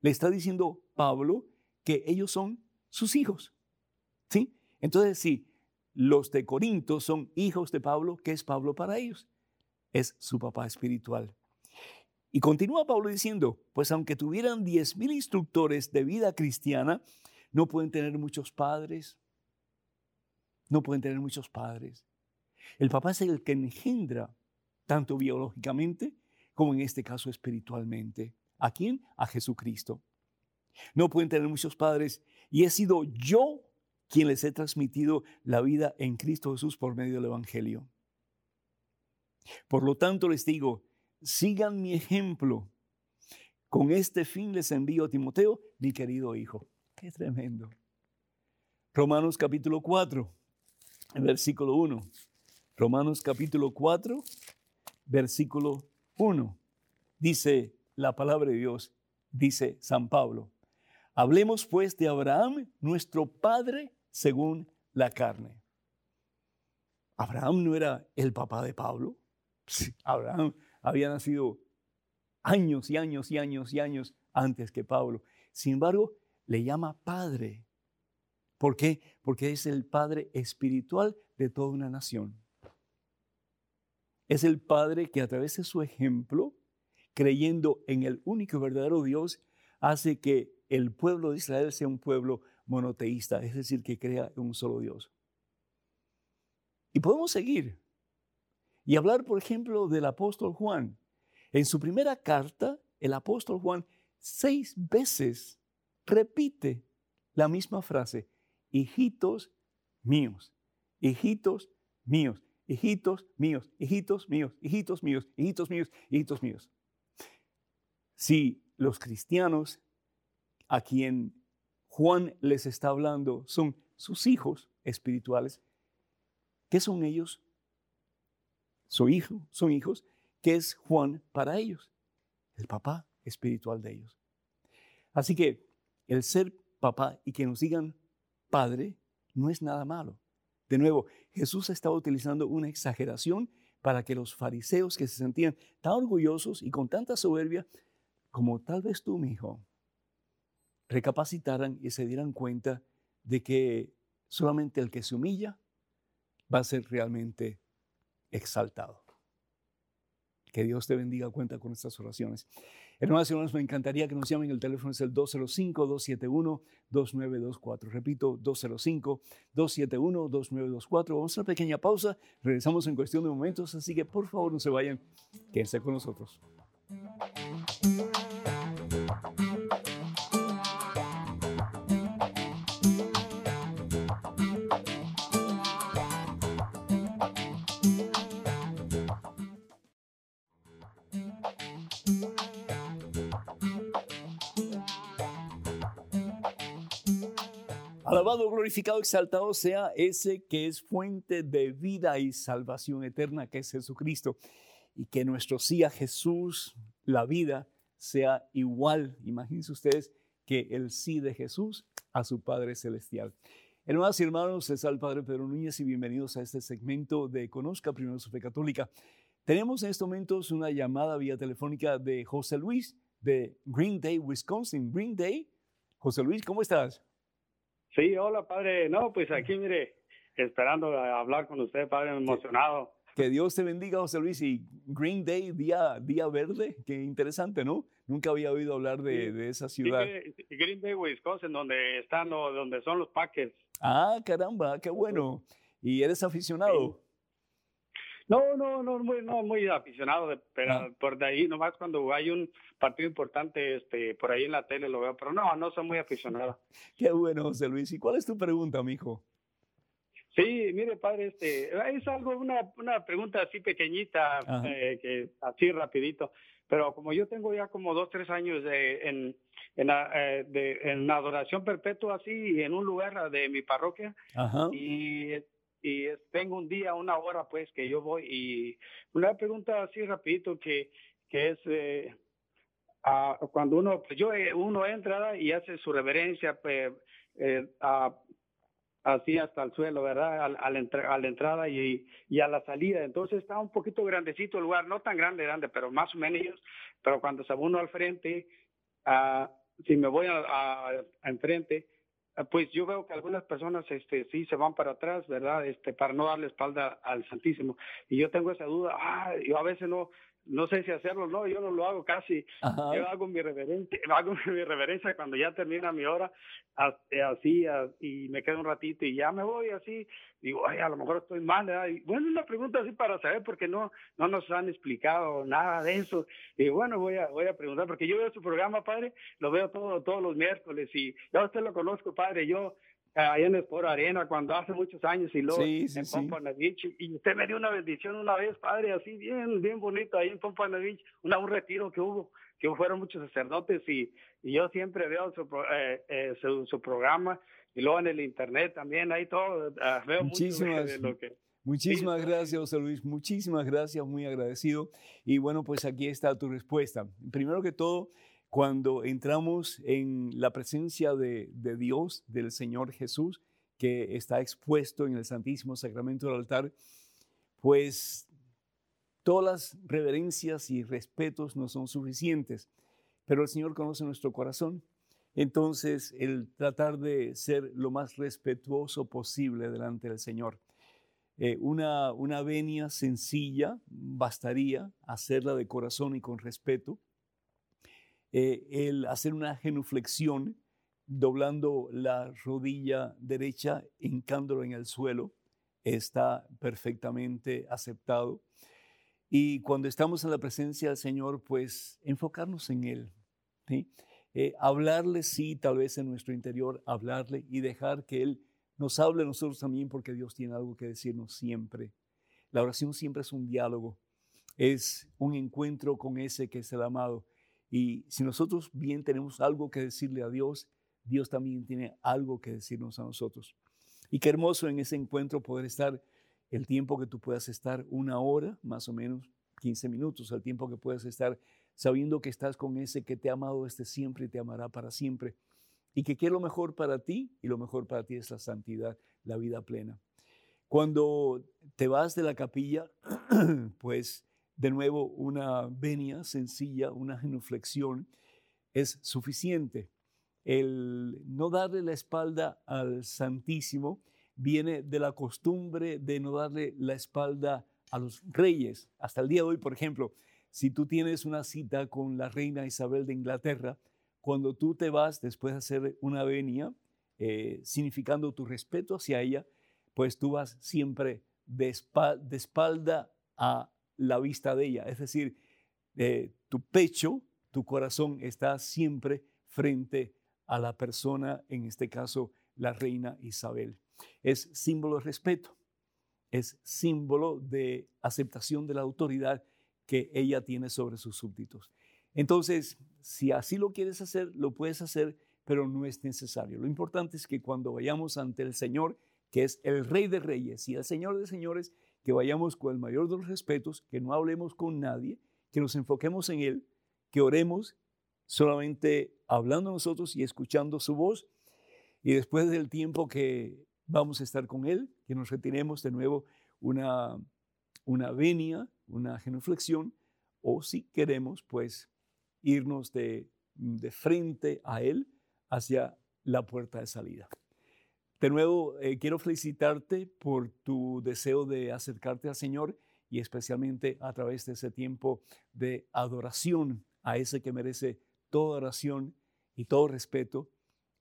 le está diciendo Pablo que ellos son sus hijos. ¿Sí? Entonces, si los de Corinto son hijos de Pablo, ¿qué es Pablo para ellos? es su papá espiritual. Y continúa Pablo diciendo, pues aunque tuvieran diez mil instructores de vida cristiana, no pueden tener muchos padres. No pueden tener muchos padres. El papá es el que engendra, tanto biológicamente como en este caso espiritualmente. ¿A quién? A Jesucristo. No pueden tener muchos padres y he sido yo quien les he transmitido la vida en Cristo Jesús por medio del Evangelio. Por lo tanto les digo, sigan mi ejemplo. Con este fin les envío a Timoteo, mi querido hijo. Qué tremendo. Romanos capítulo 4, versículo 1. Romanos capítulo 4, versículo 1. Dice la palabra de Dios, dice San Pablo. Hablemos pues de Abraham, nuestro padre según la carne. Abraham no era el papá de Pablo. Abraham había nacido años y años y años y años antes que Pablo. Sin embargo, le llama padre. ¿Por qué? Porque es el padre espiritual de toda una nación. Es el padre que a través de su ejemplo, creyendo en el único verdadero Dios, hace que el pueblo de Israel sea un pueblo monoteísta, es decir, que crea en un solo Dios. Y podemos seguir y hablar, por ejemplo, del apóstol Juan. En su primera carta, el apóstol Juan seis veces repite la misma frase, hijitos míos, hijitos míos, hijitos míos, hijitos míos, hijitos míos, hijitos míos, hijitos míos. Si los cristianos a quien Juan les está hablando son sus hijos espirituales, ¿qué son ellos? Su hijo, son hijos, ¿qué es Juan para ellos? El papá espiritual de ellos. Así que el ser papá y que nos digan padre no es nada malo. De nuevo, Jesús estaba utilizando una exageración para que los fariseos que se sentían tan orgullosos y con tanta soberbia, como tal vez tú, mi hijo, recapacitaran y se dieran cuenta de que solamente el que se humilla va a ser realmente exaltado. Que Dios te bendiga, cuenta con estas oraciones. Hermanos y hermanos, me encantaría que nos llamen. El teléfono es el 205-271-2924. Repito, 205-271-2924. Vamos a una pequeña pausa. Regresamos en cuestión de momentos, así que por favor no se vayan. Quédense con nosotros. Alabado, glorificado, exaltado sea ese que es fuente de vida y salvación eterna, que es Jesucristo. Y que nuestro sí a Jesús, la vida, sea igual, imagínense ustedes, que el sí de Jesús a su Padre Celestial. Hermanos y hermanos, es al Padre Pedro Núñez y bienvenidos a este segmento de Conozca Primero su Fe Católica. Tenemos en estos momentos una llamada vía telefónica de José Luis de Green Day, Wisconsin. Green Day. José Luis, ¿cómo estás? Sí, hola, padre. No, pues aquí, mire, esperando hablar con usted, padre, emocionado. Que Dios te bendiga, José Luis. Y Green Day, día, día verde, qué interesante, ¿no? Nunca había oído hablar de, de esa ciudad. Green Day, Wisconsin, donde están, donde son los Packers. Ah, caramba, qué bueno. ¿Y eres aficionado? No, no, no, muy, no, muy aficionado, pero ah. por de ahí, nomás cuando hay un partido importante, este, por ahí en la tele lo veo, pero no, no soy muy aficionado. Qué bueno, José Luis. ¿Y cuál es tu pregunta, mijo? Sí, mire, padre, este, es algo, una, una pregunta así pequeñita, eh, que así rapidito, pero como yo tengo ya como dos, tres años de, en, en, eh, de, en adoración perpetua así, en un lugar de mi parroquia, Ajá. y y tengo un día, una hora pues que yo voy y una pregunta así rapidito que, que es eh, cuando uno, pues yo, eh, uno entra y hace su reverencia eh, así hasta el suelo, ¿verdad? Al, a la entrada y, y, a la salida. Entonces está un poquito grandecito el lugar, no tan grande, grande, pero más o menos. Pero cuando se uno al frente, uh, si me voy a, enfrente, Ah, pues yo veo que algunas personas este sí se van para atrás, ¿verdad? Este para no darle espalda al Santísimo. Y yo tengo esa duda, ah, yo a veces no no sé si hacerlo no, yo no lo hago casi. Yo hago mi reverencia, hago mi reverencia cuando ya termina mi hora, eh, así, y me quedo un ratito y ya me voy así. Digo, ay, a lo mejor estoy mal. Y bueno, una pregunta así para saber, porque no, no nos han explicado nada de eso. Y bueno, voy a, voy a preguntar, porque yo veo su programa, padre, lo veo todo, todos los miércoles y ya usted lo conozco, padre. Yo ahí en Sport Arena cuando hace muchos años y luego en Pompano Beach y usted me dio una bendición una vez padre así bien bien bonito ahí en Pompano Beach una, un retiro que hubo que fueron muchos sacerdotes y, y yo siempre veo su, eh, eh, su, su, programa y luego en el internet también ahí todo uh, veo muchísimas de lo que Muchísimas gracias, José Luis. Muchísimas gracias, muy agradecido. Y bueno, pues aquí está tu respuesta. Primero que todo, cuando entramos en la presencia de, Dios, del Señor Jesús, que está expuesto en el Santísimo Sacramento del altar, pues todas las reverencias y respetos no son suficientes, pero el Señor conoce nuestro corazón. Entonces, el tratar de ser lo más respetuoso posible delante del Señor. Eh, una, una venia sencilla bastaría hacerla de corazón y con respeto. Eh, el hacer una genuflexión doblando la rodilla derecha, hincándolo en el suelo, está perfectamente aceptado. Y cuando estamos en la presencia del Señor, pues enfocarnos en Él. Eh, hablarle, sí, tal vez en nuestro interior, hablarle y dejar que Él nos hable a nosotros también, porque Dios tiene algo que decirnos siempre. La oración siempre es un diálogo, es un encuentro con ese que es el amado. Y si nosotros bien tenemos algo que decirle a Dios, Dios también tiene algo que decirnos a nosotros. Y qué hermoso en ese encuentro poder estar el tiempo que tú puedas estar, una hora, más o menos 15 minutos, el tiempo que puedas estar sabiendo que estás con ese que te ha amado este siempre y te amará para siempre. Y que quiere lo mejor para ti y lo mejor para ti es la santidad, la vida plena. Cuando te vas de la capilla, pues de nuevo una venia sencilla, una genuflexión es suficiente el no darle la espalda al Santísimo viene de la costumbre de no darle la espalda a los reyes. Hasta el día de hoy, por ejemplo, si tú tienes una cita con la reina Isabel de Inglaterra, cuando tú te vas después de hacer una venia, eh, significando tu respeto hacia ella, pues tú vas siempre de, espalda a la vista de ella. Es decir, eh, tu pecho, tu corazón está siempre frente a la persona, en este caso la reina Isabel. Es símbolo de respeto, es símbolo de aceptación de la autoridad que ella tiene sobre sus súbditos. Entonces, si así lo quieres hacer, lo puedes hacer, pero no es necesario. Lo importante es que cuando vayamos ante el Señor, que es el Rey de Reyes y el Señor de Señores, que vayamos con el mayor de los respetos, que no hablemos con nadie, que nos enfoquemos en Él, que oremos solamente hablando nosotros y escuchando su voz. Y después del tiempo que vamos a estar con Él, que nos retiremos de nuevo una, una venia, una genuflexión, o si queremos, pues irnos de, de frente a Él hacia la puerta de salida. De nuevo, eh, quiero felicitarte por tu deseo de acercarte al Señor y especialmente a través de ese tiempo de adoración a ese que merece toda oración y todo respeto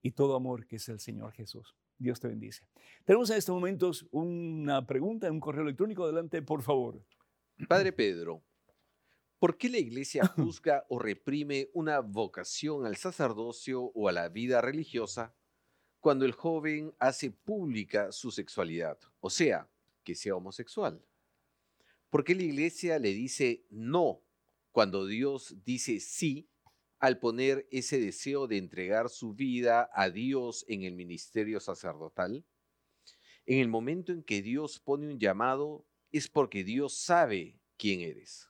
y todo amor que es el Señor Jesús. Dios te bendice. Tenemos en estos momentos una pregunta en un correo electrónico. Adelante, por favor. Padre Pedro, ¿por qué la iglesia juzga o reprime una vocación al sacerdocio o a la vida religiosa cuando el joven hace pública su sexualidad, o sea, que sea homosexual? ¿Por qué la iglesia le dice no cuando Dios dice sí al poner ese deseo de entregar su vida a Dios en el ministerio sacerdotal? En el momento en que Dios pone un llamado, es porque Dios sabe quién eres.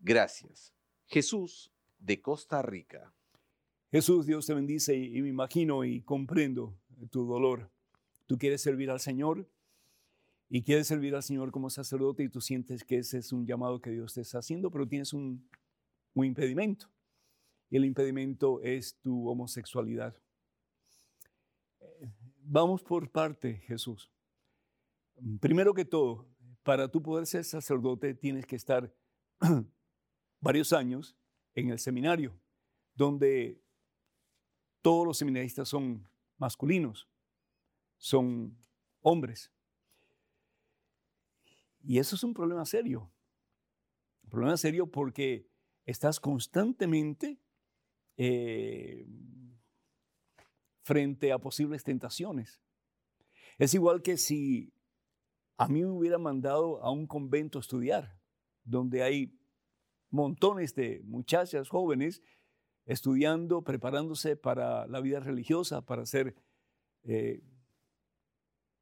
Gracias. Jesús de Costa Rica. Jesús, Dios te bendice y, me imagino y comprendo tu dolor. Tú quieres servir al Señor y quieres servir al Señor como sacerdote y tú sientes que ese es un llamado que Dios te está haciendo, pero tienes un, un impedimento y el impedimento es tu homosexualidad. Vamos por parte, Jesús. Primero que todo, para tú poder ser sacerdote tienes que estar varios años en el seminario, donde todos los seminaristas son masculinos, son hombres. Y eso es un problema serio. Un problema serio porque estás constantemente eh, frente a posibles tentaciones. Es igual que si a mí me hubiera mandado a un convento a estudiar, donde hay montones de muchachas jóvenes estudiando, preparándose para la vida religiosa, para ser eh,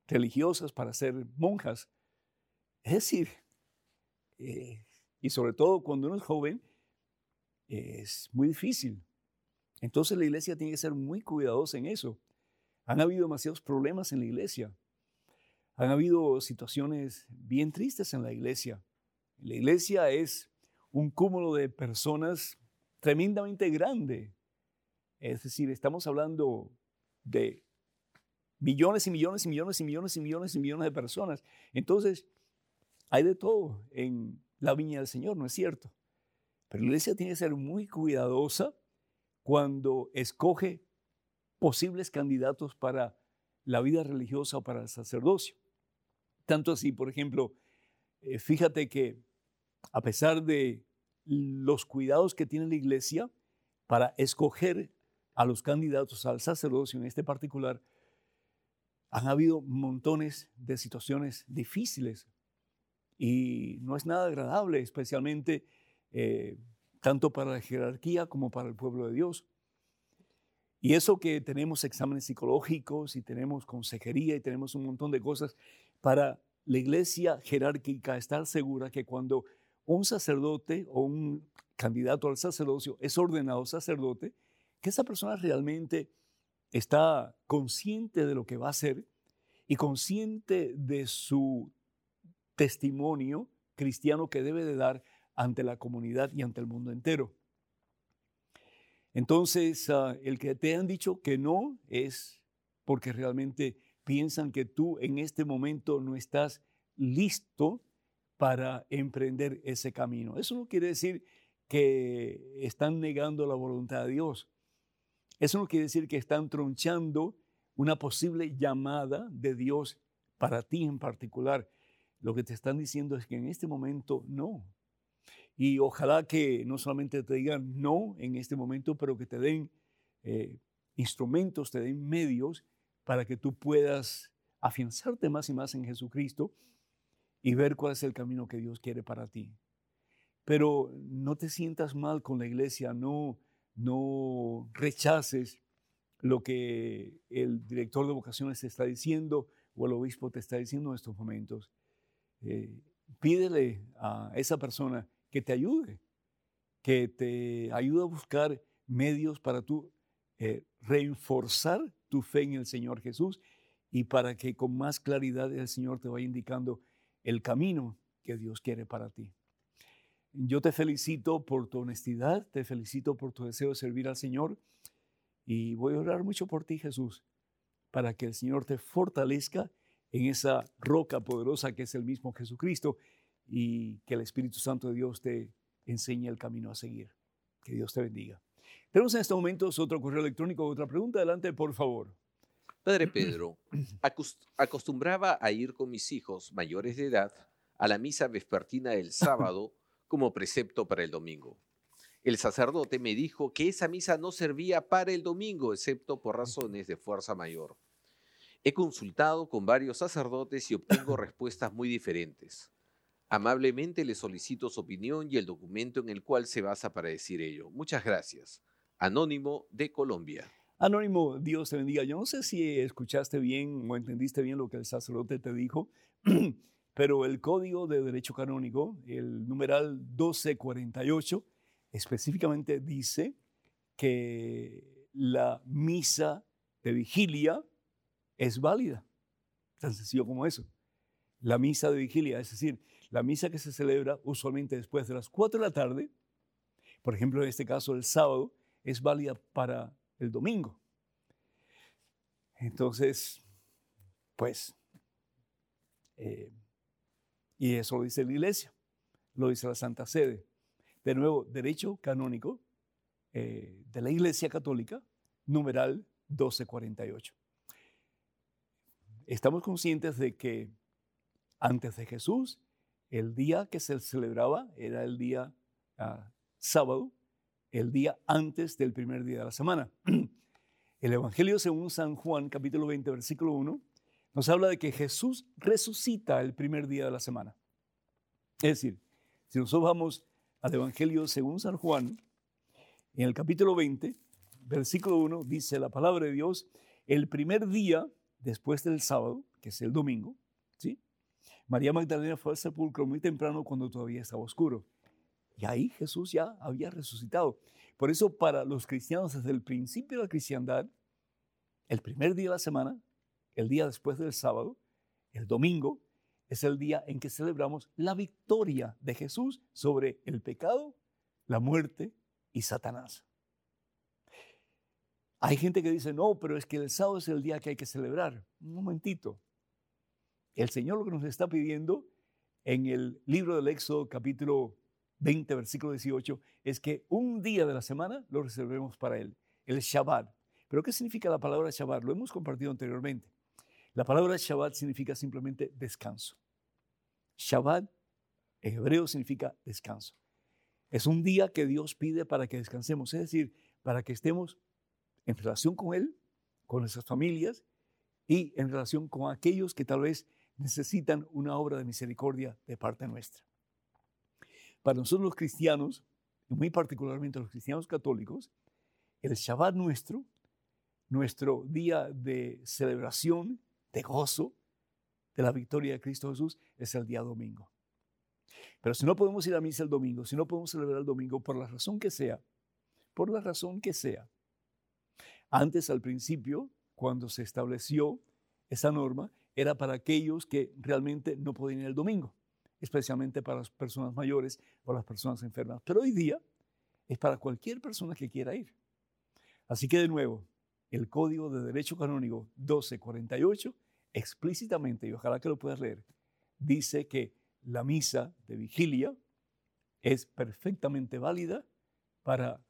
religiosas, para ser monjas. Es decir, eh, y sobre todo cuando uno es joven, es muy difícil. Entonces la iglesia tiene que ser muy cuidadosa en eso. Han habido demasiados problemas en la iglesia. Han habido situaciones bien tristes en la iglesia. La iglesia es un cúmulo de personas tremendamente grande. Es decir, estamos hablando de millones y millones y millones y millones y millones y millones de personas. Entonces, hay de todo en la viña del Señor, ¿no es cierto? Pero la iglesia tiene que ser muy cuidadosa cuando escoge posibles candidatos para la vida religiosa o para el sacerdocio. Tanto así, por ejemplo, eh, fíjate que a pesar de los cuidados que tiene la iglesia para escoger a los candidatos al sacerdocio en este particular, han habido montones de situaciones difíciles y no es nada agradable, especialmente eh, tanto para la jerarquía como para el pueblo de Dios. Y eso que tenemos exámenes psicológicos y tenemos consejería y tenemos un montón de cosas para la iglesia jerárquica estar segura que cuando un sacerdote o un candidato al sacerdocio es ordenado sacerdote, que esa persona realmente está consciente de lo que va a hacer y consciente de su testimonio cristiano que debe de dar ante la comunidad y ante el mundo entero. Entonces, ah, el que te han dicho que no es porque realmente piensan que tú en este momento no estás listo para emprender ese camino. Eso no quiere decir que están negando la voluntad de Dios. Eso no quiere decir que están tronchando una posible llamada de Dios para ti en particular. Lo que te están diciendo es que en este momento no. Y ojalá que no solamente te digan no en este momento, pero que te den eh, instrumentos, te den medios para que tú puedas afianzarte más y más en Jesucristo y ver cuál es el camino que Dios quiere para ti. Pero no te sientas mal con la iglesia, no, no rechaces lo que el director de vocaciones te está diciendo o el obispo te está diciendo en estos momentos. Eh, pídele a esa persona que te ayude, que te ayude a buscar medios para tú eh, reforzar tu fe en el Señor Jesús y para que con más claridad el Señor te vaya indicando el camino que Dios quiere para ti. Yo te felicito por tu honestidad, te felicito por tu deseo de servir al Señor y voy a orar mucho por ti, Jesús, para que el Señor te fortalezca en esa roca poderosa que es el mismo Jesucristo y que el Espíritu Santo de Dios te enseñe el camino a seguir. Que Dios te bendiga. Tenemos en estos momentos otro correo electrónico, otra pregunta. Adelante, por favor. Padre Pedro, acostumbraba a ir con mis hijos mayores de edad a la misa vespertina del sábado como precepto para el domingo. El sacerdote me dijo que esa misa no servía para el domingo, excepto por razones de fuerza mayor. He consultado con varios sacerdotes y obtengo respuestas muy diferentes. Amablemente le solicito su opinión y el documento en el cual se basa para decir ello. Muchas gracias. Anónimo de Colombia. Anónimo, Dios te bendiga. Yo no sé si escuchaste bien o entendiste bien lo que el sacerdote te dijo, pero el Código de Derecho Canónico, el numeral 1248, específicamente dice que la misa de vigilia es válida. Tan sencillo como eso. La misa de vigilia, es decir, la misa que se celebra usualmente después de las 4 de la tarde, por ejemplo, en este caso el sábado, es válida para el domingo. Entonces, pues, eh, y eso lo dice la iglesia, lo dice la Santa Sede. De nuevo, derecho canónico eh, de la Iglesia Católica, numeral 1248. Estamos conscientes de que antes de Jesús, el día que se celebraba era el día ah, sábado, el día antes del primer día de la semana. El Evangelio según San Juan, capítulo 20, versículo 1, nos habla de que Jesús resucita el primer día de la semana. Es decir, si nosotros vamos al Evangelio según San Juan, en el capítulo 20, versículo 1, dice la palabra de Dios, el primer día después del sábado, que es el domingo, ¿sí? María Magdalena fue al sepulcro muy temprano cuando todavía estaba oscuro. Y ahí Jesús ya había resucitado. Por eso para los cristianos desde el principio de la cristiandad, el primer día de la semana, el día después del sábado, El domingo es el día en que celebramos la victoria de Jesús sobre el pecado, la muerte y Satanás. Hay gente que dice, no, pero es que el sábado es el día que hay que celebrar. Un momentito. El Señor lo que nos está pidiendo en el libro del Éxodo capítulo 20, versículo 18, es que un día de la semana lo reservemos para Él, el Shabbat. ¿Pero qué significa la palabra Shabbat? Lo hemos compartido anteriormente. La palabra Shabbat significa simplemente descanso. Shabbat en hebreo significa descanso. Es un día que Dios pide para que descansemos, es decir, para que estemos en relación con Él, con nuestras familias y en relación con aquellos que tal vez necesitan una obra de misericordia de parte nuestra. Para nosotros los cristianos, y muy particularmente los cristianos católicos, el Shabbat nuestro, nuestro día de celebración, de gozo, de la victoria de Cristo Jesús, es el día domingo. Pero si no podemos ir a misa el domingo, si no podemos celebrar el domingo por la razón que sea, por la razón que sea, antes al principio, cuando se estableció esa norma, era para aquellos que realmente no podían ir el domingo, especialmente para las personas mayores o las personas enfermas. Pero hoy día es para cualquier persona que quiera ir. Así que de nuevo, el Código de Derecho Canónico 1248 explícitamente, y ojalá que lo puedas leer, dice que la misa de vigilia es perfectamente válida para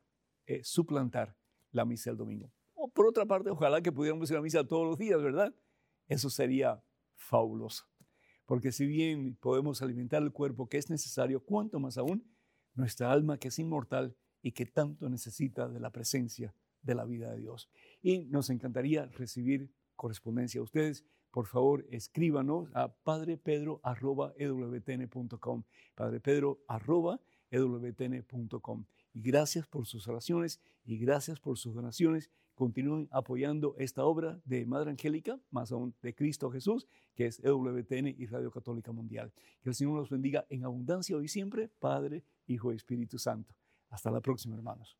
eh, suplantar la misa del domingo. O por otra parte, ojalá que pudiéramos ir a misa todos los días, ¿verdad? Eso sería fabuloso. Porque si bien podemos alimentar el cuerpo que es necesario, cuanto más aún nuestra alma que es inmortal y que tanto necesita de la presencia de la vida de Dios. Y nos encantaría recibir correspondencia a ustedes. Por favor, escríbanos a padrepedro.ewtn.com. Padrepedro.ewtn.com. Y gracias por sus oraciones y gracias por sus donaciones continúen apoyando esta obra de Madre Angélica, más aún de Cristo Jesús, que es EWTN y Radio Católica Mundial. Que el Señor los bendiga en abundancia hoy siempre, Padre, Hijo y Espíritu Santo. Hasta la próxima, hermanos.